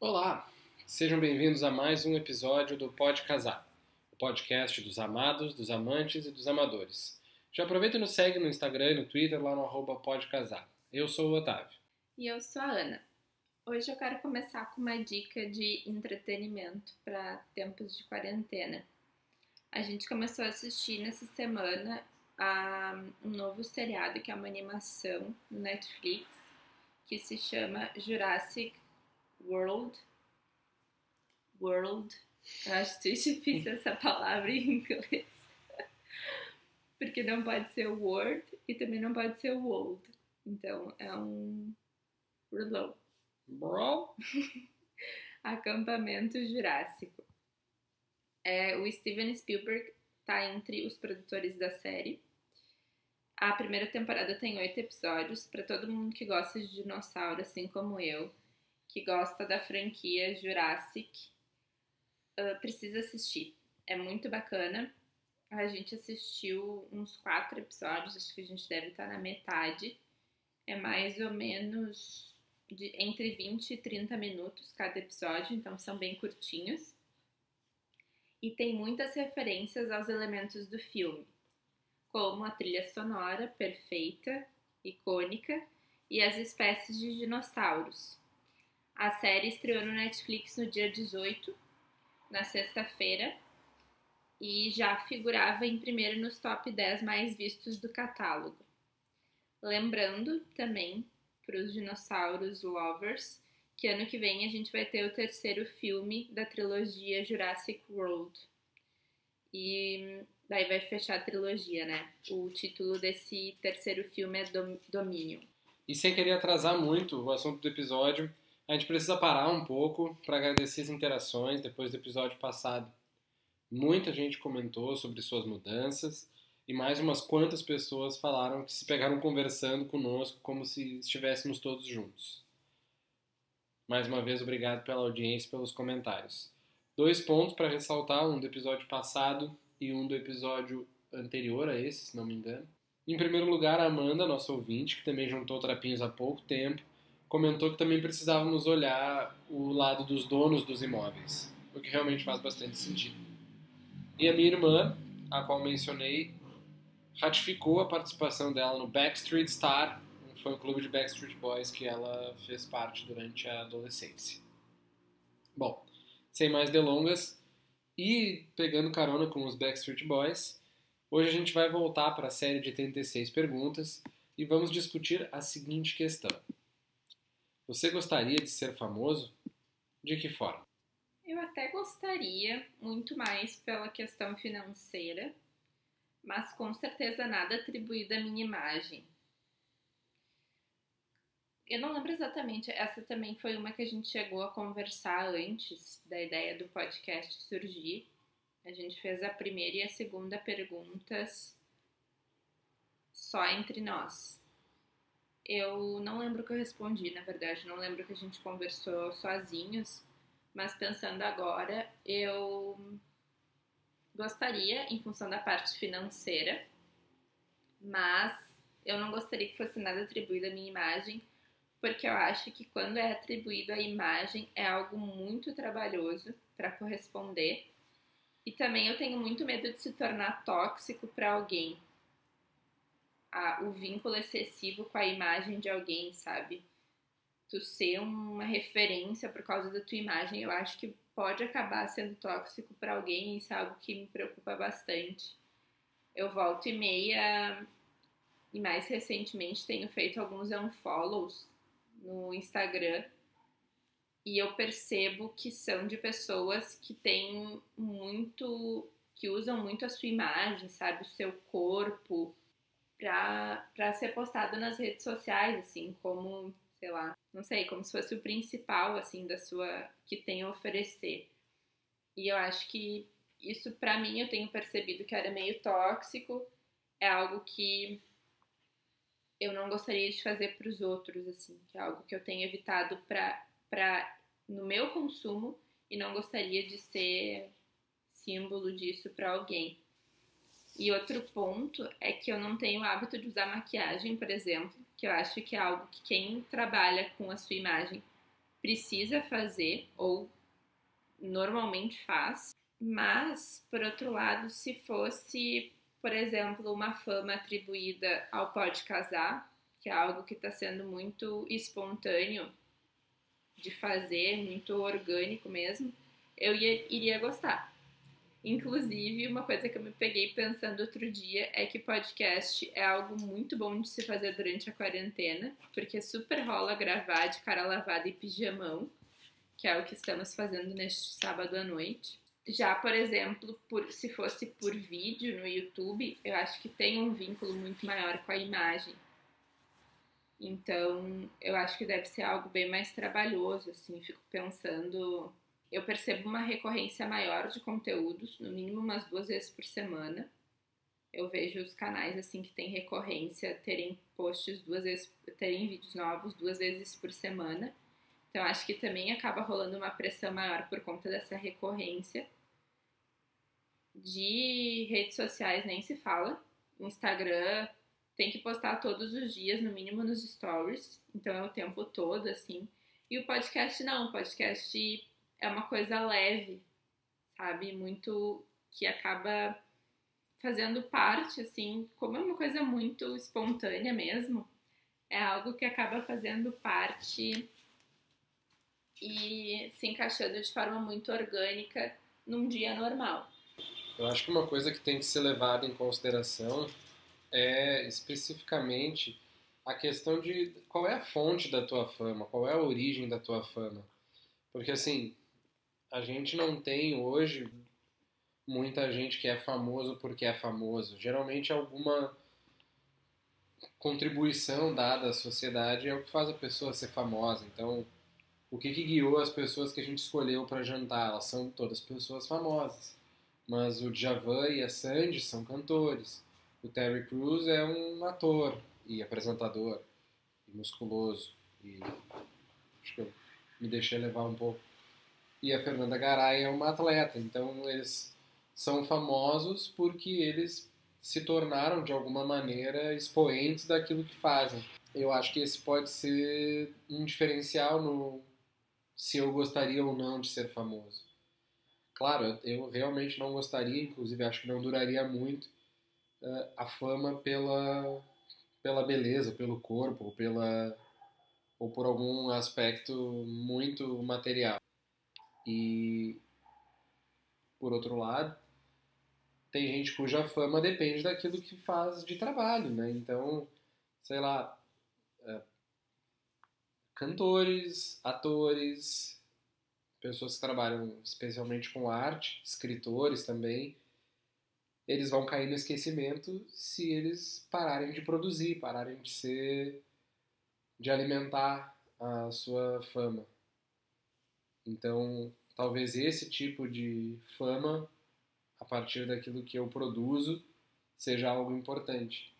Olá, sejam bem-vindos a mais um episódio do Pode Casar, o podcast dos amados, dos amantes e dos amadores. Já aproveita e nos segue no Instagram e no Twitter lá no arroba Pode Casar. Eu sou o Otávio. E eu sou a Ana. Hoje eu quero começar com uma dica de entretenimento para tempos de quarentena. A gente começou a assistir nessa semana a um novo seriado que é uma animação no Netflix que se chama Jurassic World. World. Eu acho difícil essa palavra em inglês. Porque não pode ser World e também não pode ser World. Então é um Burlow. Bro? Acampamento Jurássico. É, o Steven Spielberg está entre os produtores da série. A primeira temporada tem oito episódios. Para todo mundo que gosta de dinossauro, assim como eu, que gosta da franquia Jurassic, uh, precisa assistir. É muito bacana. A gente assistiu uns quatro episódios, acho que a gente deve estar na metade. É mais ou menos de entre 20 e 30 minutos cada episódio, então são bem curtinhos. E tem muitas referências aos elementos do filme, como a trilha sonora perfeita, icônica, e as espécies de dinossauros. A série estreou no Netflix no dia 18, na sexta-feira, e já figurava em primeiro nos top 10 mais vistos do catálogo. Lembrando também para os dinossauros lovers que ano que vem a gente vai ter o terceiro filme da trilogia Jurassic World. E daí vai fechar a trilogia, né? O título desse terceiro filme é Dominion. E sem querer atrasar muito o assunto do episódio, a gente precisa parar um pouco para agradecer as interações depois do episódio passado. Muita gente comentou sobre suas mudanças e mais umas quantas pessoas falaram que se pegaram conversando conosco como se estivéssemos todos juntos. Mais uma vez, obrigado pela audiência e pelos comentários. Dois pontos para ressaltar, um do episódio passado e um do episódio anterior a esse, se não me engano. Em primeiro lugar, a Amanda, nossa ouvinte, que também juntou trapinhos há pouco tempo, comentou que também precisávamos olhar o lado dos donos dos imóveis, o que realmente faz bastante sentido. E a minha irmã, a qual mencionei, ratificou a participação dela no Backstreet Star, um fã-clube de Backstreet Boys que ela fez parte durante a adolescência. Bom, sem mais delongas, e pegando carona com os Backstreet Boys, hoje a gente vai voltar para a série de 36 perguntas e vamos discutir a seguinte questão. Você gostaria de ser famoso? De que forma? Eu até gostaria, muito mais pela questão financeira, mas com certeza nada atribuído à minha imagem. Eu não lembro exatamente, essa também foi uma que a gente chegou a conversar antes da ideia do podcast surgir. A gente fez a primeira e a segunda perguntas só entre nós. Eu não lembro o que eu respondi, na verdade, não lembro que a gente conversou sozinhos, mas pensando agora, eu gostaria em função da parte financeira, mas eu não gostaria que fosse nada atribuído à minha imagem, porque eu acho que quando é atribuído à imagem é algo muito trabalhoso para corresponder. E também eu tenho muito medo de se tornar tóxico para alguém, a, o vínculo excessivo com a imagem de alguém, sabe? Tu ser uma referência por causa da tua imagem, eu acho que pode acabar sendo tóxico para alguém, isso é algo que me preocupa bastante. Eu volto e meia, e mais recentemente tenho feito alguns unfollows no Instagram e eu percebo que são de pessoas que têm muito, que usam muito a sua imagem, sabe, o seu corpo, para ser postado nas redes sociais, assim, como, sei lá, não sei, como se fosse o principal, assim, da sua, que tem a oferecer. E eu acho que isso, para mim, eu tenho percebido que era meio tóxico, é algo que eu não gostaria de fazer para os outros, assim, que é algo que eu tenho evitado para no meu consumo e não gostaria de ser símbolo disso para alguém. E outro ponto é que eu não tenho o hábito de usar maquiagem, por exemplo, que eu acho que é algo que quem trabalha com a sua imagem precisa fazer ou normalmente faz. Mas, por outro lado, se fosse, por exemplo, uma fama atribuída ao Pode Casar, que é algo que está sendo muito espontâneo de fazer, muito orgânico mesmo, eu ia, iria gostar. Inclusive, uma coisa que eu me peguei pensando outro dia é que podcast é algo muito bom de se fazer durante a quarentena, porque super rola gravar de cara lavada e pijamão, que é o que estamos fazendo neste sábado à noite. Já, por exemplo, por, se fosse por vídeo no YouTube, eu acho que tem um vínculo muito maior com a imagem. Então, eu acho que deve ser algo bem mais trabalhoso, assim, fico pensando eu percebo uma recorrência maior de conteúdos, no mínimo umas duas vezes por semana. Eu vejo os canais assim que têm recorrência terem posts duas vezes, terem vídeos novos duas vezes por semana. Então acho que também acaba rolando uma pressão maior por conta dessa recorrência. De redes sociais nem se fala. Instagram tem que postar todos os dias, no mínimo nos stories. Então é o tempo todo, assim. E o podcast não, o podcast é uma coisa leve, sabe? Muito que acaba fazendo parte, assim, como é uma coisa muito espontânea mesmo, é algo que acaba fazendo parte e se encaixando de forma muito orgânica num dia normal. Eu acho que uma coisa que tem que ser levada em consideração é especificamente a questão de qual é a fonte da tua fama, qual é a origem da tua fama. Porque assim, a gente não tem hoje muita gente que é famoso porque é famoso. Geralmente alguma contribuição dada à sociedade é o que faz a pessoa ser famosa. Então, o que, que guiou as pessoas que a gente escolheu para jantar? Elas são todas pessoas famosas. Mas o Djavan e a Sandy são cantores. O Terry Crews é um ator e apresentador e musculoso. E acho que eu me deixei levar um pouco e a Fernanda Garay é uma atleta. Então eles são famosos porque eles se tornaram de alguma maneira expoentes daquilo que fazem. Eu acho que esse pode ser um diferencial no se eu gostaria ou não de ser famoso. Claro, eu realmente não gostaria, inclusive acho que não duraria muito uh, a fama pela pela beleza, pelo corpo, pela ou por algum aspecto muito material. E, por outro lado, tem gente cuja fama depende daquilo que faz de trabalho, né? Então, sei lá, é, cantores, atores, pessoas que trabalham especialmente com arte, escritores também, eles vão cair no esquecimento se eles pararem de produzir, pararem de ser, de alimentar a sua fama. Então, talvez esse tipo de fama, a partir daquilo que eu produzo, seja algo importante.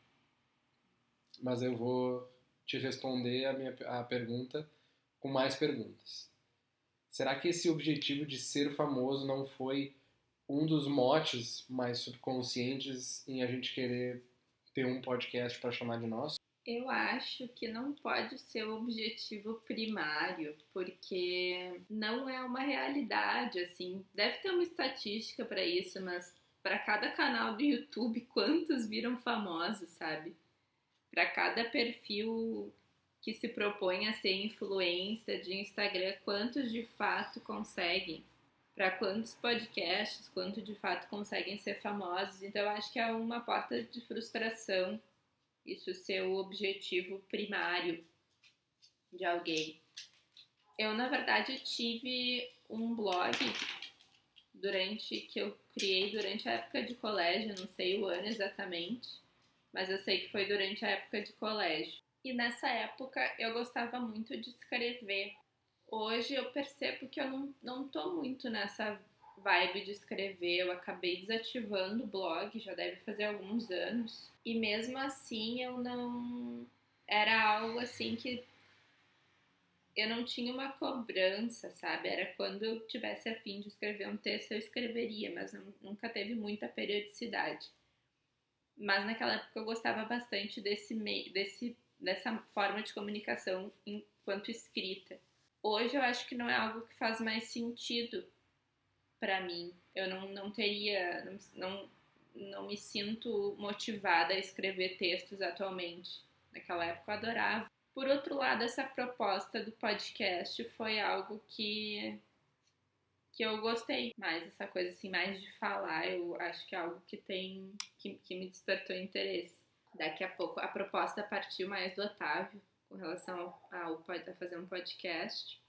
Mas eu vou te responder a minha a pergunta com mais perguntas. Será que esse objetivo de ser famoso não foi um dos motes mais subconscientes em a gente querer ter um podcast para chamar de nosso? Eu acho que não pode ser o objetivo primário, porque não é uma realidade, assim. Deve ter uma estatística para isso, mas para cada canal do YouTube, quantos viram famosos, sabe? Para cada perfil que se propõe a ser influência de Instagram, quantos de fato conseguem? Para quantos podcasts, quantos de fato conseguem ser famosos? Então, eu acho que é uma porta de frustração isso ser o objetivo primário de alguém. Eu, na verdade, tive um blog durante que eu criei durante a época de colégio, não sei o ano exatamente, mas eu sei que foi durante a época de colégio. E nessa época eu gostava muito de escrever. Hoje eu percebo que eu não, não tô muito nessa vibe de escrever, eu acabei desativando o blog, já deve fazer alguns anos. E mesmo assim eu não. Era algo assim que eu não tinha uma cobrança, sabe? Era quando eu tivesse a fim de escrever um texto, eu escreveria, mas nunca teve muita periodicidade. Mas naquela época eu gostava bastante desse desse, dessa forma de comunicação enquanto escrita. Hoje eu acho que não é algo que faz mais sentido para mim. Eu não, não teria, não, não, me sinto motivada a escrever textos atualmente. Naquela época eu adorava. Por outro lado, essa proposta do podcast foi algo que que eu gostei mais, essa coisa assim, mais de falar, eu acho que é algo que tem, que, que me despertou interesse. Daqui a pouco a proposta partiu mais do Otávio com relação ao, a fazer um podcast.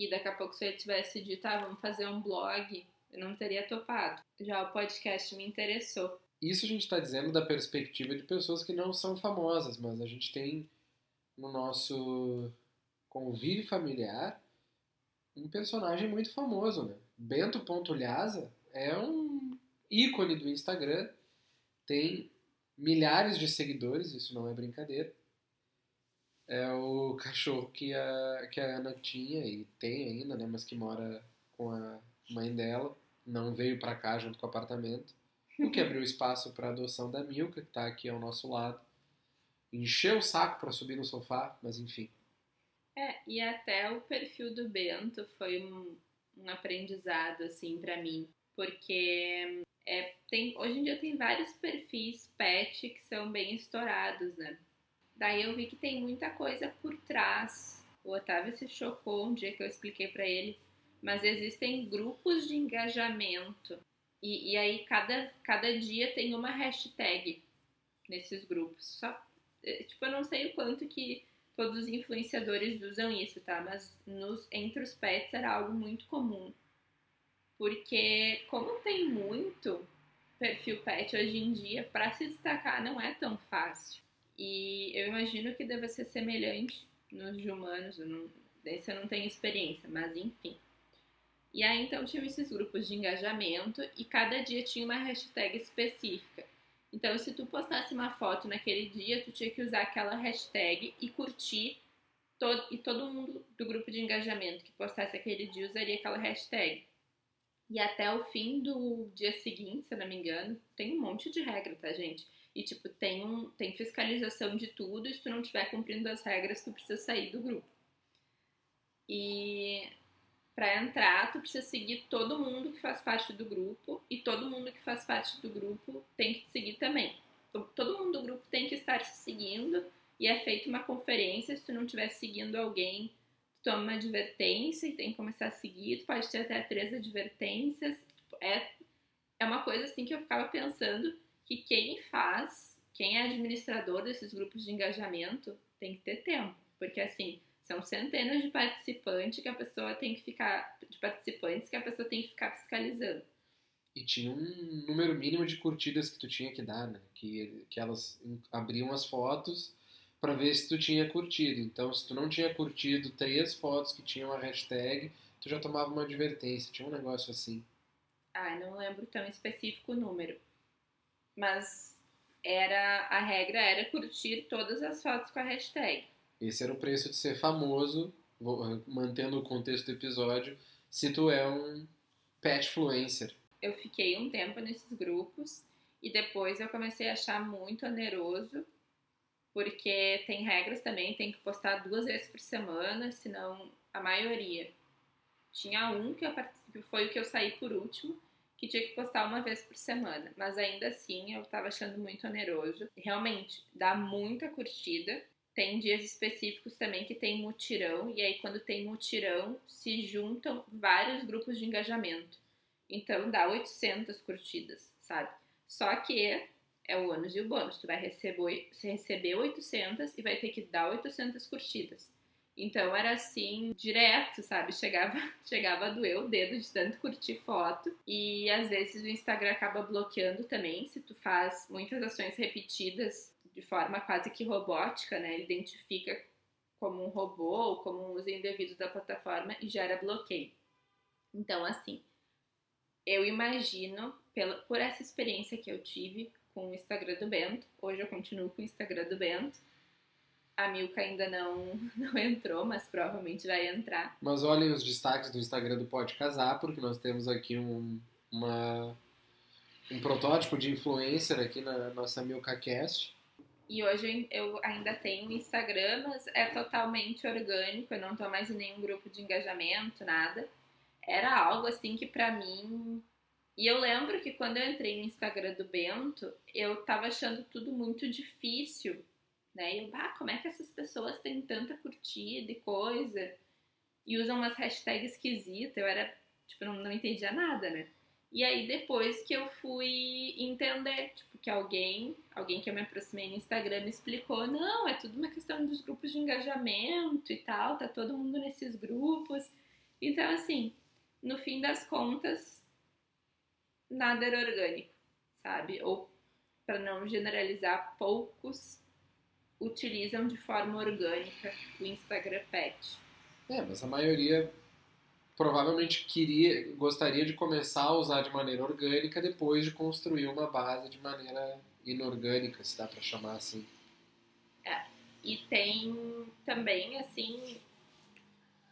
E daqui a pouco se ele tivesse dito, ah, vamos fazer um blog, eu não teria topado. Já o podcast me interessou. Isso a gente está dizendo da perspectiva de pessoas que não são famosas, mas a gente tem no nosso convívio familiar um personagem muito famoso, né? Bento Pontulhaza é um ícone do Instagram, tem milhares de seguidores, isso não é brincadeira. É o cachorro que a, que a Ana tinha e tem ainda, né? Mas que mora com a mãe dela, não veio para cá junto com o apartamento. O que abriu espaço para adoção da Milka, que está aqui ao nosso lado. Encheu o saco para subir no sofá, mas enfim. É, e até o perfil do Bento foi um, um aprendizado, assim, para mim. Porque é, tem, hoje em dia tem vários perfis pet que são bem estourados, né? Daí eu vi que tem muita coisa por trás. O Otávio se chocou um dia que eu expliquei para ele, mas existem grupos de engajamento. E, e aí cada, cada dia tem uma hashtag nesses grupos. Só, é, tipo, eu não sei o quanto que todos os influenciadores usam isso, tá? Mas nos, entre os pets era algo muito comum. Porque, como tem muito perfil pet hoje em dia, para se destacar não é tão fácil. E eu imagino que deve ser semelhante nos de humanos, eu não, desse eu não tenho experiência, mas enfim. E aí então tinha esses grupos de engajamento e cada dia tinha uma hashtag específica. Então, se tu postasse uma foto naquele dia, tu tinha que usar aquela hashtag e curtir todo, e todo mundo do grupo de engajamento que postasse aquele dia usaria aquela hashtag. E até o fim do dia seguinte, se eu não me engano, tem um monte de regra, tá, gente? E, tipo, tem, um, tem fiscalização de tudo, e se tu não estiver cumprindo as regras, tu precisa sair do grupo. E para entrar, tu precisa seguir todo mundo que faz parte do grupo e todo mundo que faz parte do grupo tem que te seguir também. Todo mundo do grupo tem que estar se seguindo e é feita uma conferência. Se tu não estiver seguindo alguém, tu toma uma advertência e tem que começar a seguir. Tu pode ter até três advertências. É, é uma coisa assim que eu ficava pensando que quem faz, quem é administrador desses grupos de engajamento, tem que ter tempo. Porque assim, são centenas de participantes que a pessoa tem que ficar. de participantes que a pessoa tem que ficar fiscalizando. E tinha um número mínimo de curtidas que tu tinha que dar, né? Que, que elas abriam as fotos para ver se tu tinha curtido. Então, se tu não tinha curtido três fotos que tinham a hashtag, tu já tomava uma advertência. Tinha um negócio assim. Ah, não lembro tão específico o número. Mas era a regra era curtir todas as fotos com a hashtag. Esse era o preço de ser famoso, eh, mantendo o contexto do episódio, se tu é um pet influencer. Eu fiquei um tempo nesses grupos e depois eu comecei a achar muito oneroso, porque tem regras também, tem que postar duas vezes por semana, senão a maioria. Tinha um que, eu, que foi o que eu saí por último, que tinha que postar uma vez por semana, mas ainda assim eu tava achando muito oneroso. Realmente, dá muita curtida, tem dias específicos também que tem mutirão, e aí quando tem mutirão, se juntam vários grupos de engajamento. Então dá 800 curtidas, sabe? Só que é o ônus e o bônus. Tu vai receber, receber 800 e vai ter que dar 800 curtidas. Então era assim, direto, sabe? Chegava, chegava a doer o dedo de tanto curtir foto. E às vezes o Instagram acaba bloqueando também, se tu faz muitas ações repetidas de forma quase que robótica, né? Ele identifica como um robô ou como um uso indevido da plataforma e gera bloqueio. Então, assim, eu imagino, pela, por essa experiência que eu tive com o Instagram do Bento, hoje eu continuo com o Instagram do Bento, a Milka ainda não, não entrou, mas provavelmente vai entrar. Mas olhem os destaques do Instagram do Pode Casar, porque nós temos aqui um, uma, um protótipo de influencer aqui na nossa MilkaCast E hoje eu ainda tenho Instagram, mas é totalmente orgânico, eu não tô mais em nenhum grupo de engajamento, nada. Era algo assim que pra mim. E eu lembro que quando eu entrei no Instagram do Bento, eu tava achando tudo muito difícil, né? E ah, como é que essas pessoas têm tanta curtida e coisa? E usam umas hashtags esquisitas, eu era, tipo, não, não entendia nada, né? E aí depois que eu fui entender, tipo, que alguém, alguém que eu me aproximei no Instagram me explicou, não, é tudo uma questão dos grupos de engajamento e tal, tá todo mundo nesses grupos. Então, assim, no fim das contas, nada era orgânico, sabe? Ou, para não generalizar, poucos utilizam de forma orgânica o Instagram Pet. É, mas a maioria provavelmente queria, gostaria de começar a usar de maneira orgânica depois de construir uma base de maneira inorgânica, se dá para chamar assim. É. E tem também assim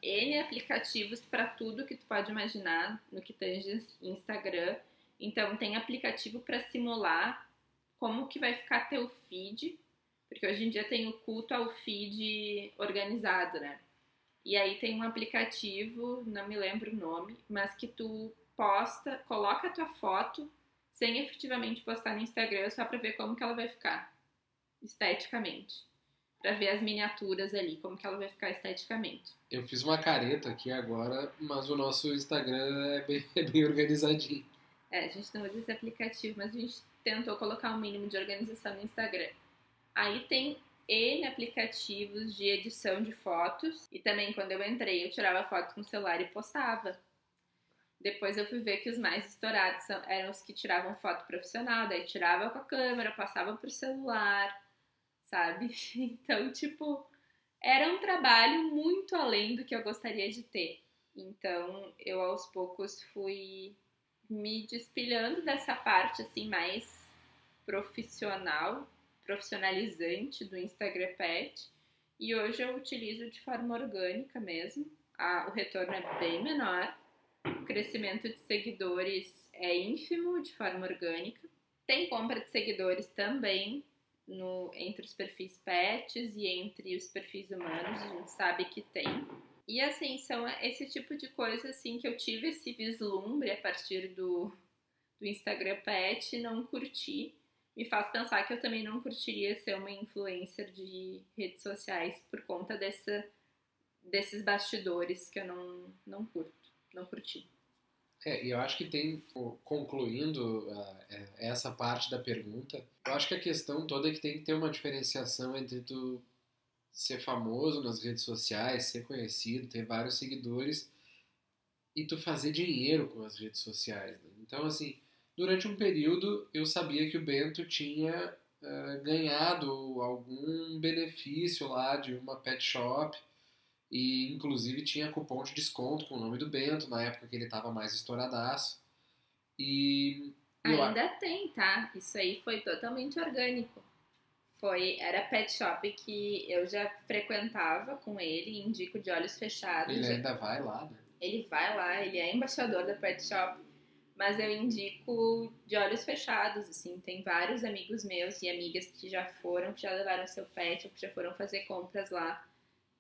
N aplicativos para tudo que tu pode imaginar no que tange Instagram. Então tem aplicativo para simular como que vai ficar teu feed, porque hoje em dia tem o culto ao feed organizado, né? E aí tem um aplicativo, não me lembro o nome, mas que tu posta, coloca a tua foto sem efetivamente postar no Instagram só para ver como que ela vai ficar esteticamente. Para ver as miniaturas ali, como que ela vai ficar esteticamente. Eu fiz uma careta aqui agora, mas o nosso Instagram é bem, é bem organizadinho. É, a gente não usa esse aplicativo, mas a gente tentou colocar um mínimo de organização no Instagram. Aí tem N aplicativos de edição de fotos. E também quando eu entrei, eu tirava foto com o celular e postava. Depois eu fui ver que os mais estourados eram os que tiravam foto profissional, daí tirava com a câmera, passava pro celular, sabe? Então, tipo, era um trabalho muito além do que eu gostaria de ter. Então, eu aos poucos fui me despilhando dessa parte assim mais profissional profissionalizante do Instagram Pet e hoje eu utilizo de forma orgânica mesmo. o retorno é bem menor, o crescimento de seguidores é ínfimo de forma orgânica. Tem compra de seguidores também no, entre os perfis pets e entre os perfis humanos, a gente sabe que tem. E assim, são esse tipo de coisa assim que eu tive esse vislumbre a partir do, do Instagram Pet, não curti me faz pensar que eu também não curtiria ser uma influencer de redes sociais por conta dessa, desses bastidores que eu não, não curto, não curti. É, e eu acho que tem, concluindo uh, essa parte da pergunta, eu acho que a questão toda é que tem que ter uma diferenciação entre tu ser famoso nas redes sociais, ser conhecido, ter vários seguidores e tu fazer dinheiro com as redes sociais. Né? Então, assim, Durante um período, eu sabia que o Bento tinha uh, ganhado algum benefício lá de uma pet shop e, inclusive, tinha cupom de desconto com o nome do Bento na época que ele estava mais estouradaço. E. Ainda eu... tem, tá? Isso aí foi totalmente orgânico. Foi, era pet shop que eu já frequentava com ele, indico de olhos fechados. Ele ainda vai lá, né? Ele vai lá, ele é embaixador da pet shop mas eu indico de olhos fechados, assim, tem vários amigos meus e amigas que já foram, que já levaram seu pet ou que já foram fazer compras lá.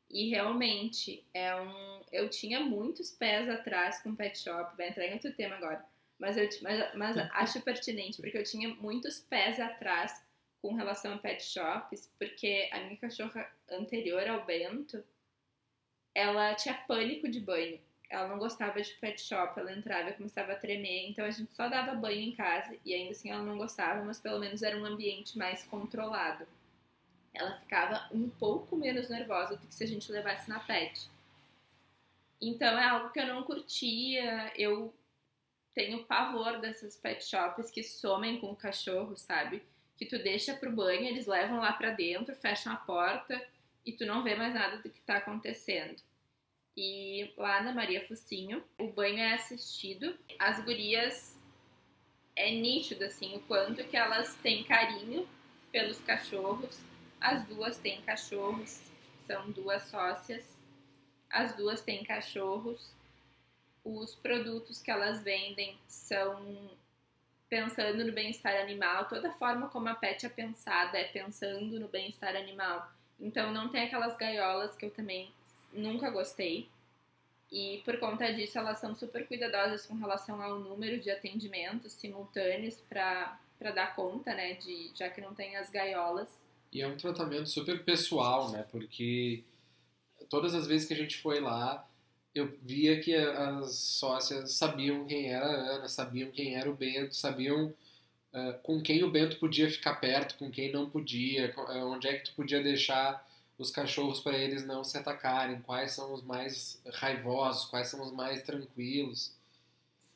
E realmente é um, eu tinha muitos pés atrás com pet shop, vai entrar em outro tema agora, mas eu mas, mas acho pertinente porque eu tinha muitos pés atrás com relação a pet shops, porque a minha cachorra anterior ao Bento, ela tinha pânico de banho ela não gostava de pet shop, ela entrava e começava a tremer, então a gente só dava banho em casa e ainda assim ela não gostava, mas pelo menos era um ambiente mais controlado. Ela ficava um pouco menos nervosa do que se a gente levasse na pet. Então é algo que eu não curtia, eu tenho pavor dessas pet shops que somem com o cachorro, sabe? Que tu deixa pro banho, eles levam lá pra dentro, fecham a porta e tu não vê mais nada do que tá acontecendo. E lá na Maria Focinho, o banho é assistido. As gurias é nítido assim o quanto que elas têm carinho pelos cachorros. As duas têm cachorros, são duas sócias. As duas têm cachorros. Os produtos que elas vendem são pensando no bem-estar animal, toda forma como a pet é pensada é pensando no bem-estar animal. Então não tem aquelas gaiolas que eu também nunca gostei. E por conta disso, elas são super cuidadosas com relação ao número de atendimentos simultâneos para dar conta, né, de já que não tem as gaiolas. E é um tratamento super pessoal, né? Porque todas as vezes que a gente foi lá, eu via que as sócias sabiam quem era a Ana, sabiam quem era o Bento, sabiam uh, com quem o Bento podia ficar perto, com quem não podia, onde é que tu podia deixar os cachorros para eles não se atacarem, quais são os mais raivosos, quais são os mais tranquilos.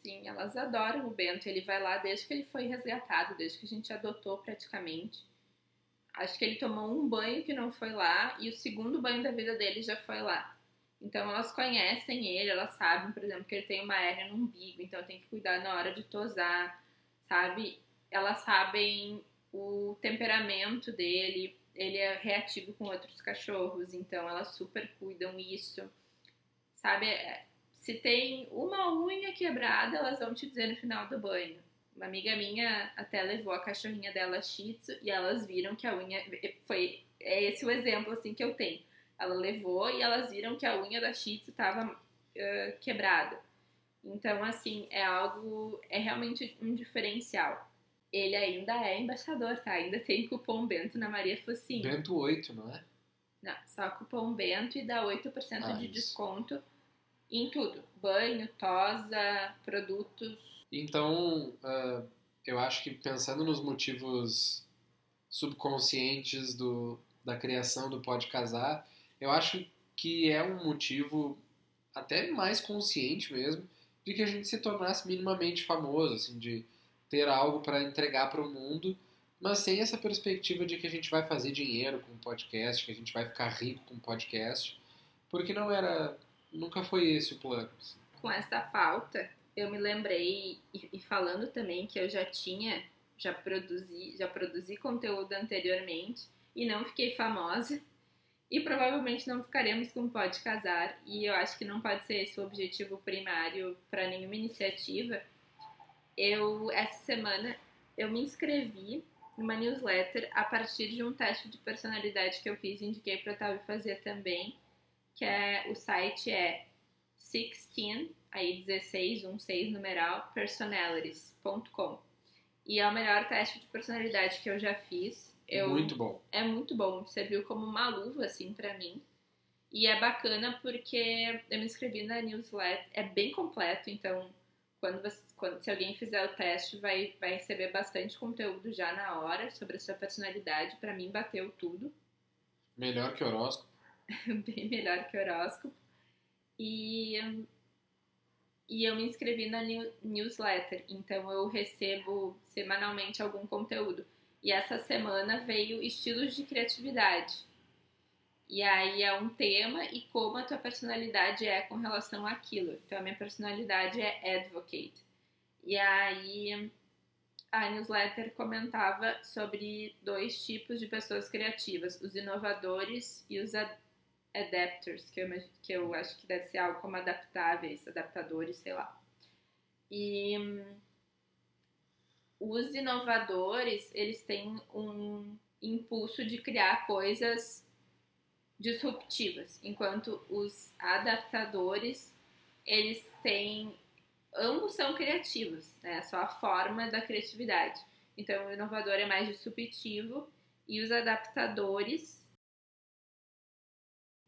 Sim, elas adoram o Bento. Ele vai lá desde que ele foi resgatado, desde que a gente adotou praticamente. Acho que ele tomou um banho que não foi lá e o segundo banho da vida dele já foi lá. Então elas conhecem ele, elas sabem, por exemplo, que ele tem uma hérnia no umbigo, então tem que cuidar na hora de tosar, sabe? Elas sabem o temperamento dele, ele é reativo com outros cachorros, então elas super cuidam isso. Sabe? É, se tem uma unha quebrada, elas vão te dizer no final do banho. Uma amiga minha até levou a cachorrinha dela Shih Tzu e elas viram que a unha foi é esse o exemplo assim que eu tenho. Ela levou e elas viram que a unha da Shih Tzu estava uh, quebrada. Então assim, é algo é realmente um diferencial ele ainda é embaixador, tá? Ainda tem cupom Bento na Maria Focinho. Bento 8, não é? Não, só cupom Bento e dá 8% ah, de isso. desconto em tudo. Banho, tosa, produtos. Então, uh, eu acho que pensando nos motivos subconscientes do, da criação do Pode Casar, eu acho que é um motivo até mais consciente mesmo de que a gente se tornasse minimamente famoso, assim, de ter algo para entregar para o mundo, mas sem essa perspectiva de que a gente vai fazer dinheiro com o podcast, que a gente vai ficar rico com o podcast, porque não era, nunca foi esse o plano. Assim. Com essa pauta, eu me lembrei e, falando também que eu já tinha, já produzi, já produzi conteúdo anteriormente e não fiquei famosa. E provavelmente não ficaremos com Pode Casar, e eu acho que não pode ser esse o objetivo primário para nenhuma iniciativa, eu essa semana eu me inscrevi numa newsletter a partir de um teste de personalidade que eu fiz e indiquei para Tavi fazer também, que é o site é 16, aí 16, 16 numeral, personalities.com. E é o melhor teste de personalidade que eu já fiz. Eu, muito bom. É muito bom, serviu como uma luva assim para mim. E é bacana porque eu me inscrevi na newsletter, é bem completo, então quando, você, quando se alguém fizer o teste, vai, vai receber bastante conteúdo já na hora sobre a sua personalidade. Para mim, bateu tudo. Melhor que horóscopo. Bem melhor que horóscopo. E, e eu me inscrevi na newsletter, então eu recebo semanalmente algum conteúdo. E essa semana veio estilos de criatividade. E aí é um tema e como a tua personalidade é com relação àquilo. Então a minha personalidade é advocate. E aí a newsletter comentava sobre dois tipos de pessoas criativas, os inovadores e os adapters, que eu, que eu acho que deve ser algo como adaptáveis, adaptadores, sei lá. E os inovadores, eles têm um impulso de criar coisas disruptivas, enquanto os adaptadores, eles têm ambos são criativos, né? Só a forma da criatividade. Então, o inovador é mais disruptivo e os adaptadores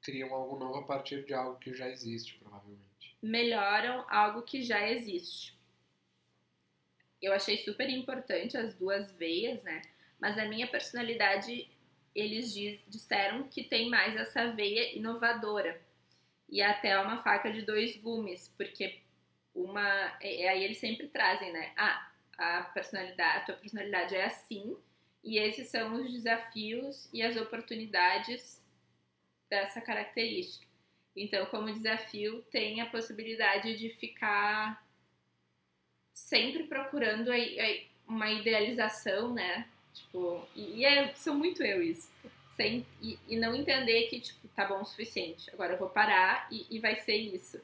criam algo novo a partir de algo que já existe, provavelmente. Melhoram algo que já existe. Eu achei super importante as duas veias, né? Mas a minha personalidade eles diz, disseram que tem mais essa veia inovadora e até uma faca de dois gumes, porque uma aí eles sempre trazem, né? Ah, a personalidade, a tua personalidade é assim e esses são os desafios e as oportunidades dessa característica. Então, como desafio, tem a possibilidade de ficar sempre procurando uma idealização, né? Tipo, e, e é, sou muito eu isso. Sem, e, e, não entender que, tipo, tá bom o suficiente. Agora eu vou parar e, e vai ser isso.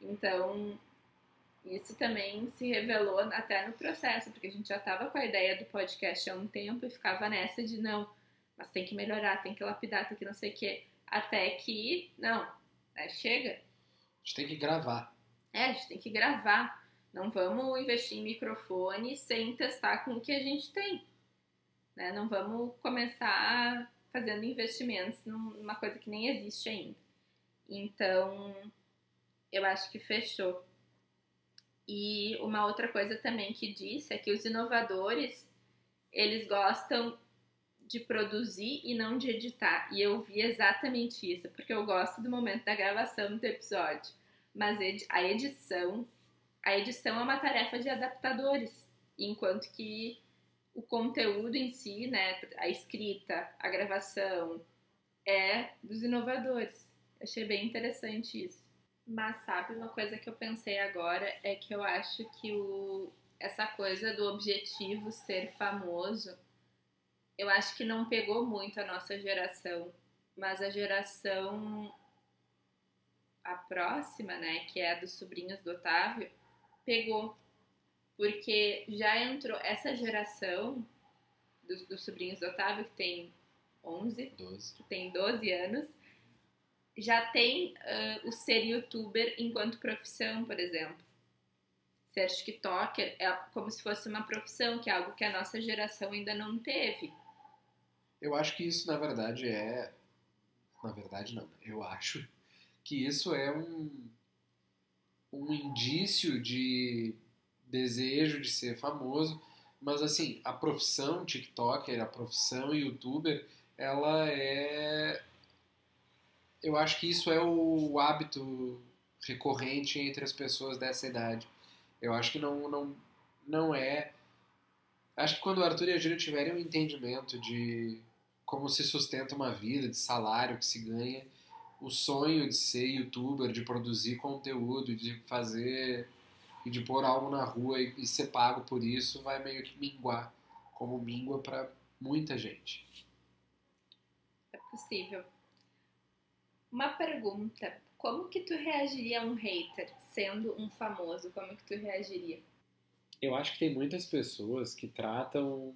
Então, Isso também se revelou até no processo, porque a gente já estava com a ideia do podcast há um tempo e ficava nessa de não, mas tem que melhorar, tem que lapidar, tem que não sei o quê. Até que, não, é, chega. A gente tem que gravar. É, a gente tem que gravar. Não vamos investir em microfone sem testar com o que a gente tem. Né? Não vamos começar fazendo investimentos numa coisa que nem existe ainda. Então, eu acho que fechou. E uma outra coisa também que disse é que os inovadores, eles gostam de produzir e não de editar. E eu vi exatamente isso, porque eu gosto do momento da gravação do episódio. Mas a edição, a edição é uma tarefa de adaptadores, enquanto que o conteúdo em si, né, a escrita, a gravação, é dos inovadores. Achei bem interessante isso. Mas sabe uma coisa que eu pensei agora é que eu acho que o, essa coisa do objetivo ser famoso, eu acho que não pegou muito a nossa geração, mas a geração a próxima, né, que é a dos sobrinhos do Otávio, pegou. Porque já entrou essa geração dos, dos sobrinhos do Otávio, que tem 11, 12. que tem 12 anos, já tem uh, o ser youtuber enquanto profissão, por exemplo. Ser TikToker é como se fosse uma profissão, que é algo que a nossa geração ainda não teve. Eu acho que isso, na verdade, é. Na verdade, não. Eu acho que isso é um, um indício de desejo de ser famoso, mas assim, a profissão TikToker, a profissão YouTuber, ela é eu acho que isso é o hábito recorrente entre as pessoas dessa idade. Eu acho que não, não, não é. Acho que quando o Arthur e a Júlia tiverem um entendimento de como se sustenta uma vida, de salário que se ganha, o sonho de ser youtuber, de produzir conteúdo, de fazer e de pôr algo na rua e, e ser pago por isso vai meio que minguar, como mingua para muita gente. É possível. Uma pergunta: como que tu reagiria a um hater sendo um famoso? Como que tu reagiria? Eu acho que tem muitas pessoas que tratam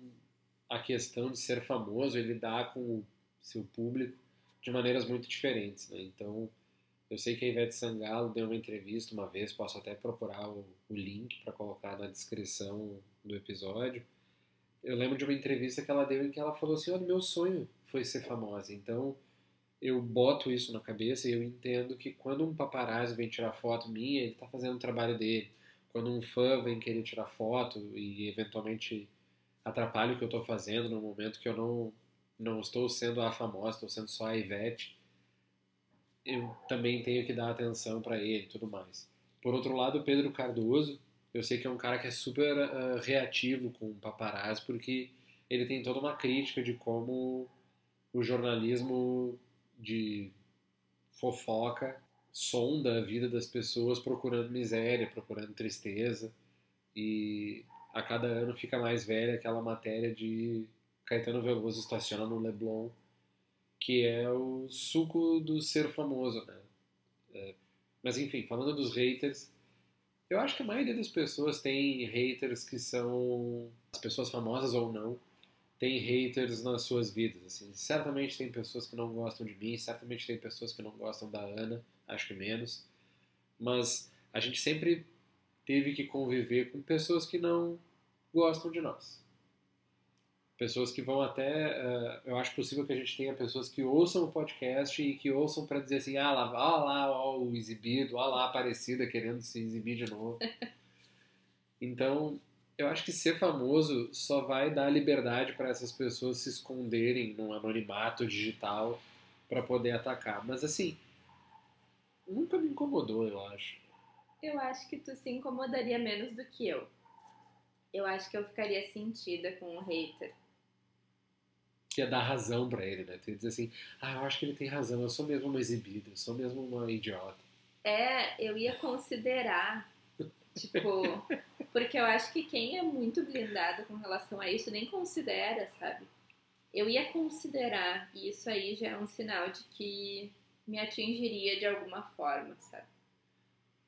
a questão de ser famoso e lidar com o seu público de maneiras muito diferentes, né? Então, eu sei que a Ivete Sangalo deu uma entrevista uma vez, posso até procurar o, o link para colocar na descrição do episódio. Eu lembro de uma entrevista que ela deu em que ela falou assim: Olha, meu sonho foi ser famosa. Então, eu boto isso na cabeça e eu entendo que quando um paparazzi vem tirar foto minha, ele está fazendo o trabalho dele. Quando um fã vem querer tirar foto e eventualmente atrapalha o que eu estou fazendo no momento que eu não, não estou sendo a famosa, estou sendo só a Ivete, eu também tenho que dar atenção para ele e tudo mais. Por outro lado, o Pedro Cardoso, eu sei que é um cara que é super uh, reativo com o paparazzi, porque ele tem toda uma crítica de como o jornalismo de fofoca sonda a vida das pessoas procurando miséria, procurando tristeza e a cada ano fica mais velha aquela matéria de Caetano Veloso estaciona no Leblon, que é o suco do ser famoso, né? É, mas enfim, falando dos haters, eu acho que a maioria das pessoas tem haters que são as pessoas famosas ou não, tem haters nas suas vidas. Assim. Certamente tem pessoas que não gostam de mim, certamente tem pessoas que não gostam da Ana, acho que menos. Mas a gente sempre teve que conviver com pessoas que não gostam de nós. Pessoas que vão até. Uh, eu acho possível que a gente tenha pessoas que ouçam o podcast e que ouçam para dizer assim: ah lá, ah lá, ó, o exibido, ah lá, a Aparecida querendo se exibir de novo. Então, eu acho que ser famoso só vai dar liberdade para essas pessoas se esconderem num anonimato digital para poder atacar. Mas assim, nunca me incomodou, eu acho. Eu acho que tu se incomodaria menos do que eu. Eu acho que eu ficaria sentida com o hater. Que ia dar razão para ele, né? Tu ia dizer assim, ah, eu acho que ele tem razão, eu sou mesmo uma exibida, eu sou mesmo uma idiota. É, eu ia considerar Tipo, porque eu acho que quem é muito blindado com relação a isso nem considera, sabe? Eu ia considerar, e isso aí já é um sinal de que me atingiria de alguma forma, sabe?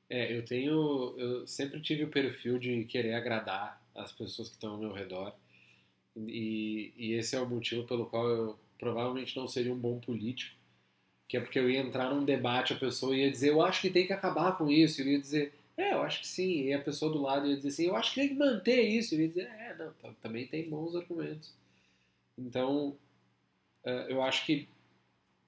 É, eu tenho. Eu sempre tive o perfil de querer agradar as pessoas que estão ao meu redor. E, e esse é o motivo pelo qual eu provavelmente não seria um bom político. Que é porque eu ia entrar num debate, a pessoa ia dizer, eu acho que tem que acabar com isso. Eu ia dizer, é, eu acho que sim. E a pessoa do lado ia dizer assim, eu acho que tem que manter isso. Eu ia dizer, é, não, também tem bons argumentos. Então, eu acho que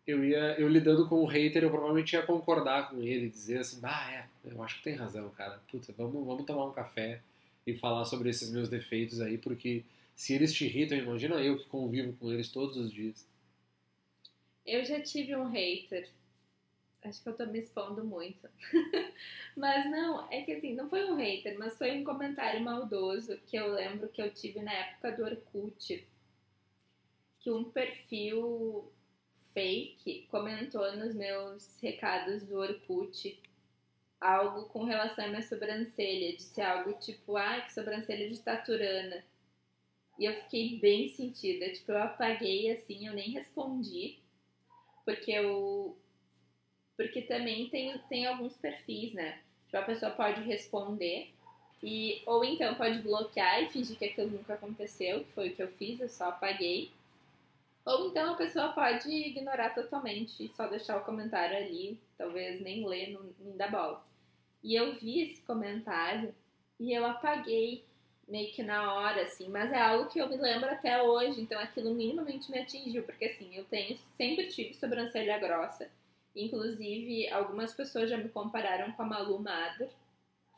eu ia eu lidando com o hater, eu provavelmente ia concordar com ele, dizer assim, ah, é, eu acho que tem razão, cara. Puta, vamos, vamos tomar um café e falar sobre esses meus defeitos aí, porque se eles te irritam, imagina eu que convivo com eles todos os dias. Eu já tive um hater. Acho que eu tô me expondo muito. mas não, é que assim, não foi um hater, mas foi um comentário maldoso que eu lembro que eu tive na época do Orkut. Que um perfil fake comentou nos meus recados do Orkut algo com relação à minha sobrancelha. Disse algo tipo, ah, que sobrancelha de taturana. E eu fiquei bem sentida. Tipo, eu apaguei assim, eu nem respondi. Porque eu. Porque também tem, tem alguns perfis, né? Tipo, a pessoa pode responder. E, ou então pode bloquear e fingir que aquilo nunca aconteceu, que foi o que eu fiz, eu só apaguei. Ou então a pessoa pode ignorar totalmente e só deixar o comentário ali, talvez nem ler, nem dar bola. E eu vi esse comentário e eu apaguei meio que na hora, assim, mas é algo que eu me lembro até hoje, então aquilo minimamente me atingiu, porque assim, eu tenho, sempre tive sobrancelha grossa, inclusive algumas pessoas já me compararam com a Malu Mader,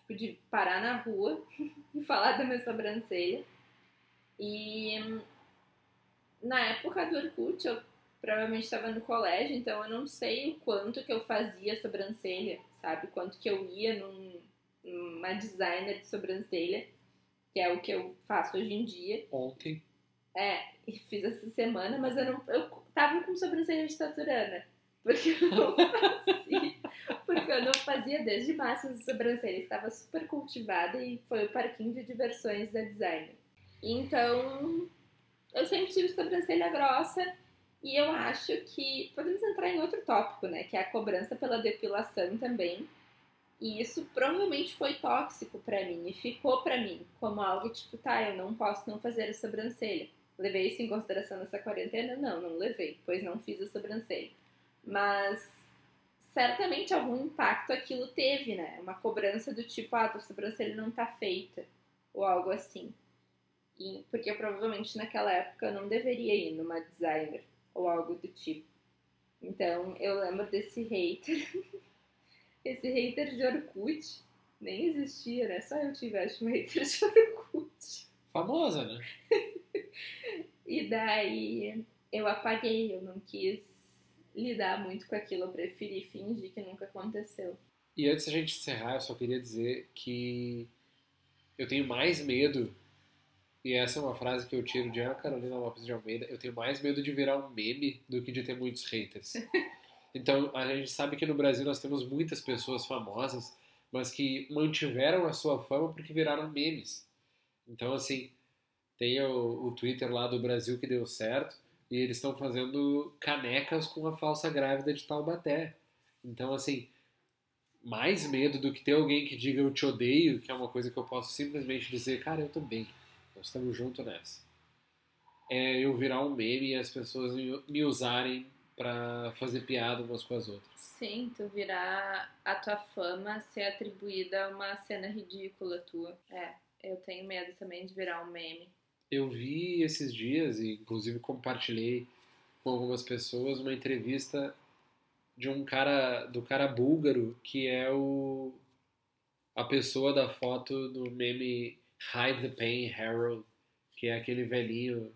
tipo, de parar na rua e falar da minha sobrancelha, e na época do Orkut, eu provavelmente estava no colégio, então eu não sei o quanto que eu fazia sobrancelha, sabe? Quanto que eu ia num, numa designer de sobrancelha, que é o que eu faço hoje em dia. Ontem. É, fiz essa semana, mas eu não. Eu tava com sobrancelha de taturana. Porque eu não fazia. porque eu não fazia desde março de sobrancelha. Estava super cultivada e foi o parquinho de diversões da designer. Então, eu sempre tive sobrancelha grossa e eu acho que podemos entrar em outro tópico, né? Que é a cobrança pela depilação também. E isso provavelmente foi tóxico para mim e ficou para mim como algo tipo, tá, eu não posso não fazer a sobrancelha. Levei isso em consideração nessa quarentena? Não, não levei, pois não fiz a sobrancelha. Mas certamente algum impacto aquilo teve, né? Uma cobrança do tipo, ah, tua sobrancelha não tá feita, ou algo assim. E, porque provavelmente naquela época eu não deveria ir numa designer ou algo do tipo. Então eu lembro desse hater, esse hater de Orkut, nem existia, né? Só eu tivesse um hater de Orkut. Famosa, né? e daí eu apaguei, eu não quis lidar muito com aquilo, eu preferi fingir que nunca aconteceu. E antes da gente encerrar, eu só queria dizer que eu tenho mais medo e essa é uma frase que eu tiro de Ana Carolina Lopes de Almeida. Eu tenho mais medo de virar um meme do que de ter muitos haters. Então, a gente sabe que no Brasil nós temos muitas pessoas famosas, mas que mantiveram a sua fama porque viraram memes. Então, assim, tem o, o Twitter lá do Brasil que deu certo e eles estão fazendo canecas com a falsa grávida de Taubaté. Então, assim, mais medo do que ter alguém que diga eu te odeio, que é uma coisa que eu posso simplesmente dizer, cara, eu tô bem. Nós estamos juntos nessa. É eu virar um meme e as pessoas me usarem para fazer piada umas com as outras. Sim, tu virar a tua fama ser atribuída a uma cena ridícula tua. É, eu tenho medo também de virar um meme. Eu vi esses dias, e inclusive compartilhei com algumas pessoas, uma entrevista de um cara, do cara búlgaro, que é o a pessoa da foto do meme Hide the Pain Harold, que é aquele velhinho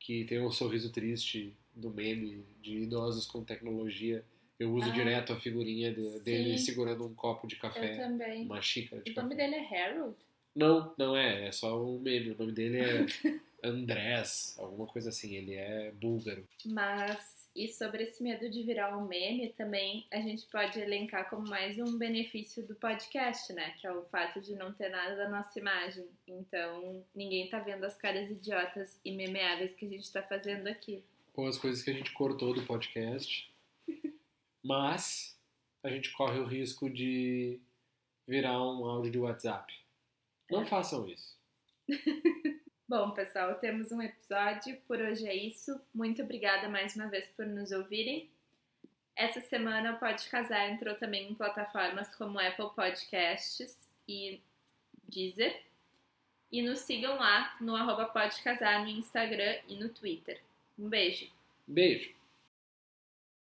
que tem um sorriso triste do meme de idosos com tecnologia. Eu uso ah, direto a figurinha de, dele segurando um copo de café. Eu também. Uma xícara de o café. O nome dele é Harold? Não, não é. É só um meme. O nome dele é Andrés, alguma coisa assim. Ele é búlgaro. Mas e sobre esse medo de virar um meme, também a gente pode elencar como mais um benefício do podcast, né? Que é o fato de não ter nada da nossa imagem. Então, ninguém tá vendo as caras idiotas e memeáveis que a gente tá fazendo aqui. Com as coisas que a gente cortou do podcast. Mas a gente corre o risco de virar um áudio de WhatsApp. Não façam isso. Bom, pessoal, temos um episódio. Por hoje é isso. Muito obrigada mais uma vez por nos ouvirem. Essa semana o Pode Casar entrou também em plataformas como Apple Podcasts e Deezer. E nos sigam lá no arroba Pode Casar no Instagram e no Twitter. Um beijo! Beijo!